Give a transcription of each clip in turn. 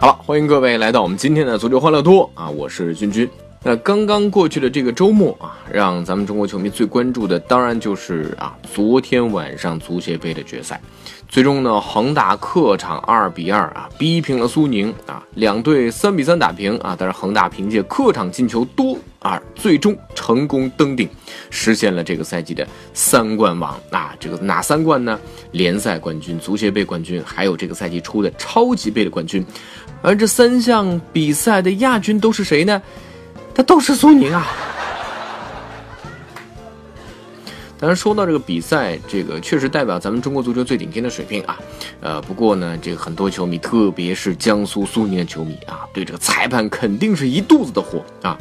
好了，欢迎各位来到我们今天的足球欢乐多啊！我是君君。那刚刚过去的这个周末啊，让咱们中国球迷最关注的，当然就是啊，昨天晚上足协杯的决赛。最终呢，恒大客场二比二啊，逼平了苏宁啊，两队三比三打平啊。但是恒大凭借客场进球多啊，最终成功登顶，实现了这个赛季的三冠王啊。这个哪三冠呢？联赛冠军、足协杯冠军，还有这个赛季出的超级杯的冠军。而这三项比赛的亚军都是谁呢？他都是苏宁啊。当然，说到这个比赛，这个确实代表咱们中国足球最顶尖的水平啊。呃，不过呢，这个很多球迷，特别是江苏苏宁的球迷啊，对这个裁判肯定是一肚子的火啊。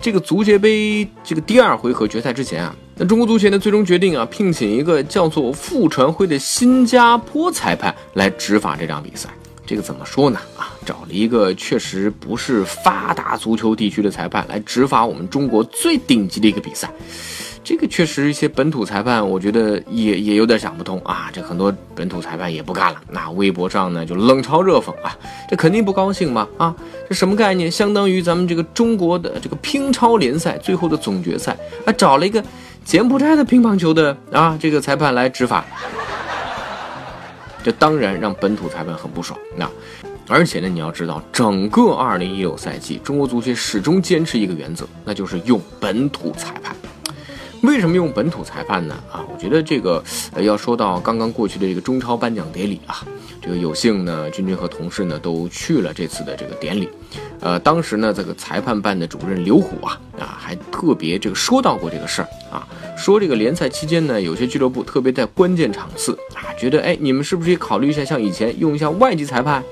这个足协杯这个第二回合决赛之前啊，那中国足协呢最终决定啊，聘请一个叫做傅传辉的新加坡裁判来执法这场比赛。这个怎么说呢？找了一个确实不是发达足球地区的裁判来执法我们中国最顶级的一个比赛，这个确实一些本土裁判，我觉得也也有点想不通啊。这很多本土裁判也不干了，那微博上呢就冷嘲热讽啊，这肯定不高兴嘛啊，这什么概念？相当于咱们这个中国的这个乒超联赛最后的总决赛啊，找了一个柬埔寨的乒乓球的啊这个裁判来执法。这当然让本土裁判很不爽。那，而且呢，你要知道，整个二零一六赛季，中国足协始终坚持一个原则，那就是用本土裁判。为什么用本土裁判呢？啊，我觉得这个要说到刚刚过去的这个中超颁奖典礼啊，这个有幸呢，君君和同事呢都去了这次的这个典礼。呃，当时呢，这个裁判办的主任刘虎啊啊，还特别这个说到过这个事儿啊。说这个联赛期间呢，有些俱乐部特别在关键场次啊，觉得哎，你们是不是也考虑一下，像以前用一下外籍裁判？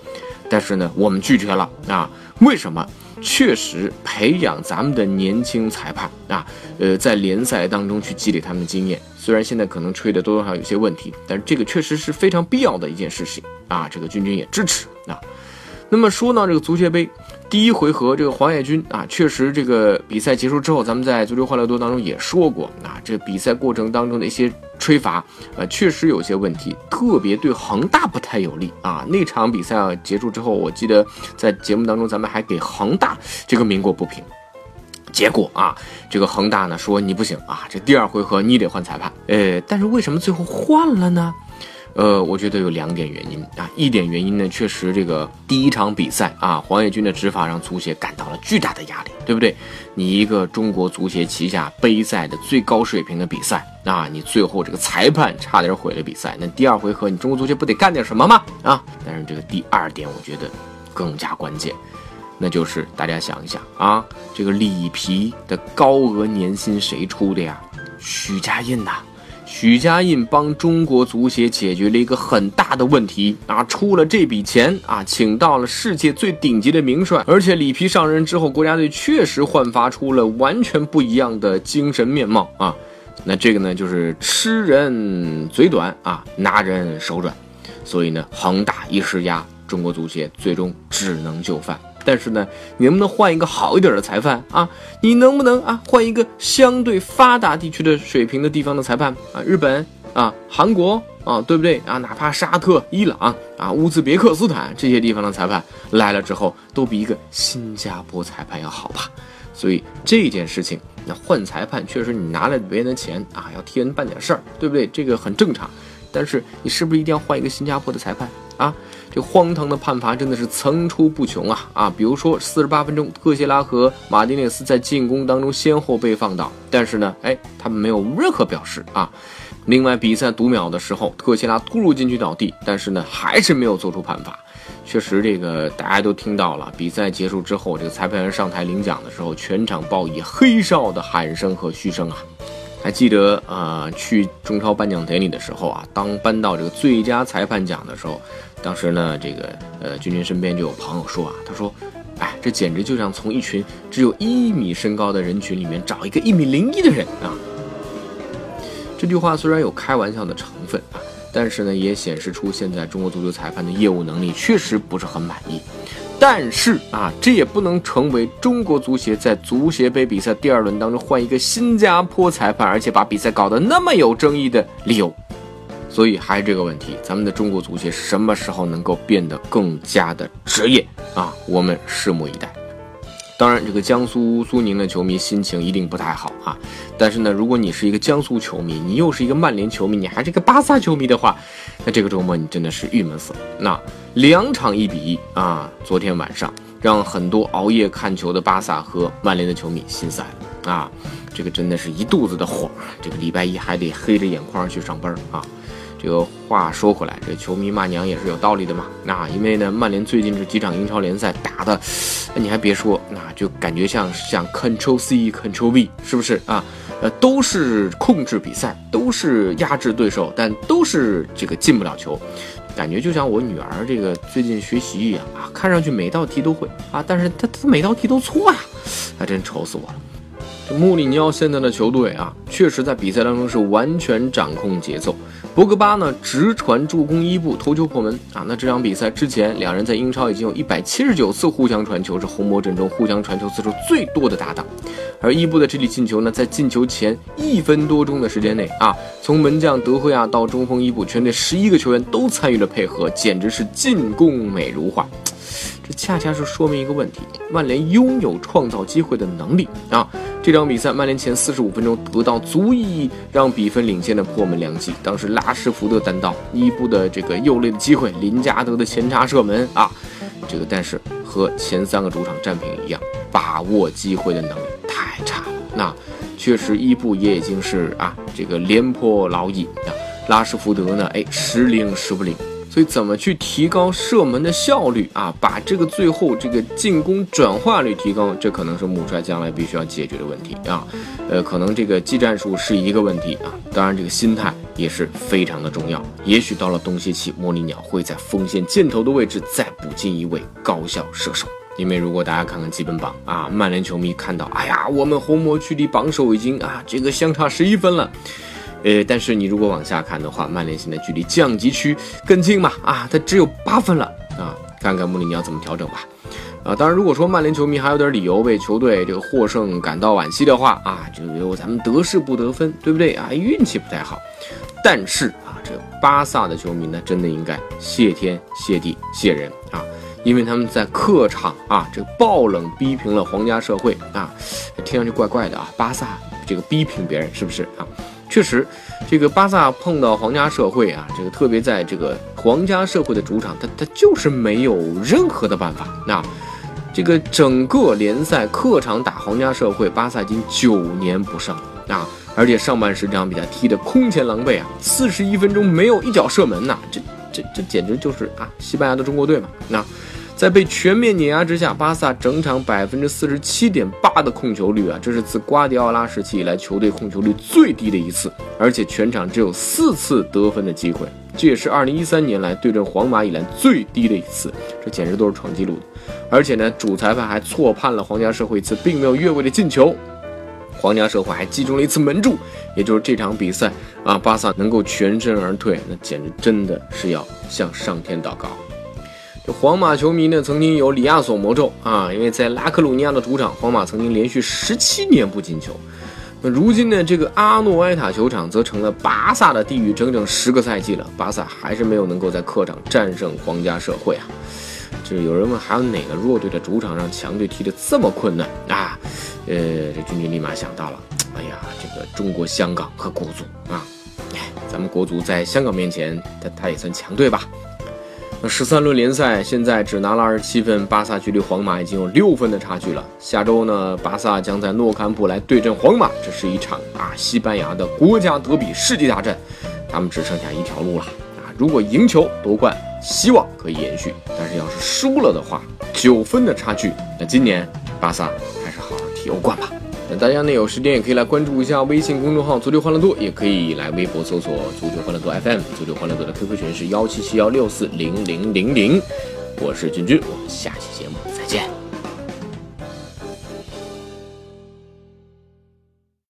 但是呢，我们拒绝了啊。为什么？确实培养咱们的年轻裁判啊，呃，在联赛当中去积累他们的经验。虽然现在可能吹的多多少少有些问题，但是这个确实是非常必要的一件事情啊。这个君君也支持啊。那么说到这个足协杯。第一回合，这个黄野军啊，确实这个比赛结束之后，咱们在足球欢乐多当中也说过啊，这比赛过程当中的一些吹罚，呃，确实有些问题，特别对恒大不太有利啊。那场比赛结束之后，我记得在节目当中咱们还给恒大这个鸣过不平，结果啊，这个恒大呢说你不行啊，这第二回合你得换裁判，呃，但是为什么最后换了呢？呃，我觉得有两点原因啊。一点原因呢，确实这个第一场比赛啊，黄野军的执法让足协感到了巨大的压力，对不对？你一个中国足协旗下杯赛的最高水平的比赛啊，你最后这个裁判差点毁了比赛，那第二回合你中国足协不得干点什么吗？啊！但是这个第二点我觉得更加关键，那就是大家想一想啊，这个里皮的高额年薪谁出的呀？许家印呐。许家印帮中国足协解决了一个很大的问题啊，出了这笔钱啊，请到了世界最顶级的名帅，而且里皮上任之后，国家队确实焕发出了完全不一样的精神面貌啊。那这个呢，就是吃人嘴短啊，拿人手软，所以呢，恒大一施压，中国足协最终只能就范。但是呢，你能不能换一个好一点的裁判啊？你能不能啊换一个相对发达地区的水平的地方的裁判啊？日本啊，韩国啊，对不对啊？哪怕沙特、伊朗啊、乌兹别克斯坦这些地方的裁判来了之后，都比一个新加坡裁判要好吧？所以这件事情，那换裁判确实你拿了别人的钱啊，要替人办点事儿，对不对？这个很正常。但是你是不是一定要换一个新加坡的裁判啊？这荒唐的判罚真的是层出不穷啊啊！比如说四十八分钟，特谢拉和马丁内斯在进攻当中先后被放倒，但是呢，哎，他们没有任何表示啊。另外，比赛读秒的时候，特谢拉突入禁区倒地，但是呢，还是没有做出判罚。确实这个大家都听到了。比赛结束之后，这个裁判员上台领奖的时候，全场报以黑哨的喊声和嘘声啊。还记得啊，去中超颁奖典礼的时候啊，当颁到这个最佳裁判奖的时候，当时呢，这个呃，君君身边就有朋友说啊，他说，哎，这简直就像从一群只有一米身高的人群里面找一个一米零一的人啊。这句话虽然有开玩笑的成分啊，但是呢，也显示出现在中国足球裁判的业务能力确实不是很满意。但是啊，这也不能成为中国足协在足协杯比赛第二轮当中换一个新加坡裁判，而且把比赛搞得那么有争议的理由。所以还是这个问题，咱们的中国足协什么时候能够变得更加的职业啊？我们拭目以待。当然，这个江苏苏宁的球迷心情一定不太好啊。但是呢，如果你是一个江苏球迷，你又是一个曼联球迷，你还是一个巴萨球迷的话，那这个周末你真的是郁闷死了。那两场一比一啊，昨天晚上让很多熬夜看球的巴萨和曼联的球迷心塞了啊。这个真的是一肚子的火，这个礼拜一还得黑着眼眶去上班啊。这个话说回来，这球迷骂娘也是有道理的嘛。那因为呢，曼联最近这几场英超联赛打的，你还别说，那就感觉像像 Control C Control V，是不是啊？呃，都是控制比赛，都是压制对手，但都是这个进不了球，感觉就像我女儿这个最近学习一样啊，看上去每道题都会啊，但是她她每道题都错呀，还真愁死我了。这穆里尼奥现在的球队啊，确实在比赛当中是完全掌控节奏。博格巴呢直传助攻伊布头球破门啊！那这场比赛之前，两人在英超已经有一百七十九次互相传球，是红魔阵中互相传球次数最多的搭档。而伊布的这粒进球呢，在进球前一分多钟的时间内啊，从门将德赫亚到中锋伊布，全队十一个球员都参与了配合，简直是进攻美如画。这恰恰是说明一个问题：曼联拥有创造机会的能力啊！这场比赛，曼联前四十五分钟得到足以让比分领先的破门良机。当时拉什福德单刀，伊布的这个右肋的机会，林加德的前插射门啊！这个但是和前三个主场战平一样，把握机会的能力。那确实，伊布也已经是啊，这个廉颇老矣啊。拉什福德呢，哎，时灵时不灵。所以怎么去提高射门的效率啊？把这个最后这个进攻转化率提高，这可能是穆帅将来必须要解决的问题啊。呃，可能这个技战术是一个问题啊，当然这个心态也是非常的重要。也许到了冬歇期，莫里鸟会在锋线箭头的位置再补进一位高效射手。因为如果大家看看积分榜啊，曼联球迷看到，哎呀，我们红魔距离榜首已经啊这个相差十一分了。呃，但是你如果往下看的话，曼联现在距离降级区更近嘛？啊，它只有八分了啊！看看穆里尼奥怎么调整吧。啊，当然，如果说曼联球迷还有点理由为球队这个获胜感到惋惜的话啊，就因为咱们得势不得分，对不对啊？运气不太好。但是啊，这巴萨的球迷呢，真的应该谢天谢地谢人啊，因为他们在客场啊，这个爆冷逼平了皇家社会啊，听上去怪怪的啊，巴萨这个逼平别人是不是啊？确实，这个巴萨碰到皇家社会啊，这个特别在这个皇家社会的主场，他他就是没有任何的办法。那这个整个联赛客场打皇家社会，巴萨已经九年不胜啊，而且上半时这场比赛踢得空前狼狈啊，四十一分钟没有一脚射门呐，这这这简直就是啊，西班牙的中国队嘛，那。在被全面碾压之下，巴萨整场百分之四十七点八的控球率啊，这是自瓜迪奥拉时期以来球队控球率最低的一次，而且全场只有四次得分的机会，这也是二零一三年来对阵皇马以来最低的一次，这简直都是创纪录的。而且呢，主裁判还错判了皇家社会一次并没有越位的进球，皇家社会还击中了一次门柱，也就是这场比赛啊，巴萨能够全身而退，那简直真的是要向上天祷告。这皇马球迷呢，曾经有里亚索魔咒啊，因为在拉克鲁尼亚的主场，皇马曾经连续十七年不进球。那如今呢，这个阿诺埃塔球场则成了巴萨的地狱，整整十个赛季了，巴萨还是没有能够在客场战胜皇家社会啊。就是有人问，还有哪个弱队的主场让强队踢得这么困难啊？呃，这军军立马想到了，哎呀，这个中国香港和国足啊，哎，咱们国足在香港面前，他他也算强队吧。十三轮联赛现在只拿了二十七分，巴萨距离皇马已经有六分的差距了。下周呢，巴萨将在诺坎普来对阵皇马，这是一场啊西班牙的国家德比世纪大战，他们只剩下一条路了啊！如果赢球夺冠，希望可以延续；但是要是输了的话，九分的差距，那今年巴萨还是好好踢欧冠吧。大家呢有时间也可以来关注一下微信公众号“足球欢乐多”，也可以来微博搜索“足球欢乐多 FM”。足球欢乐多的 QQ 群是幺七七幺六四零零零零。我是君君，我们下期节目。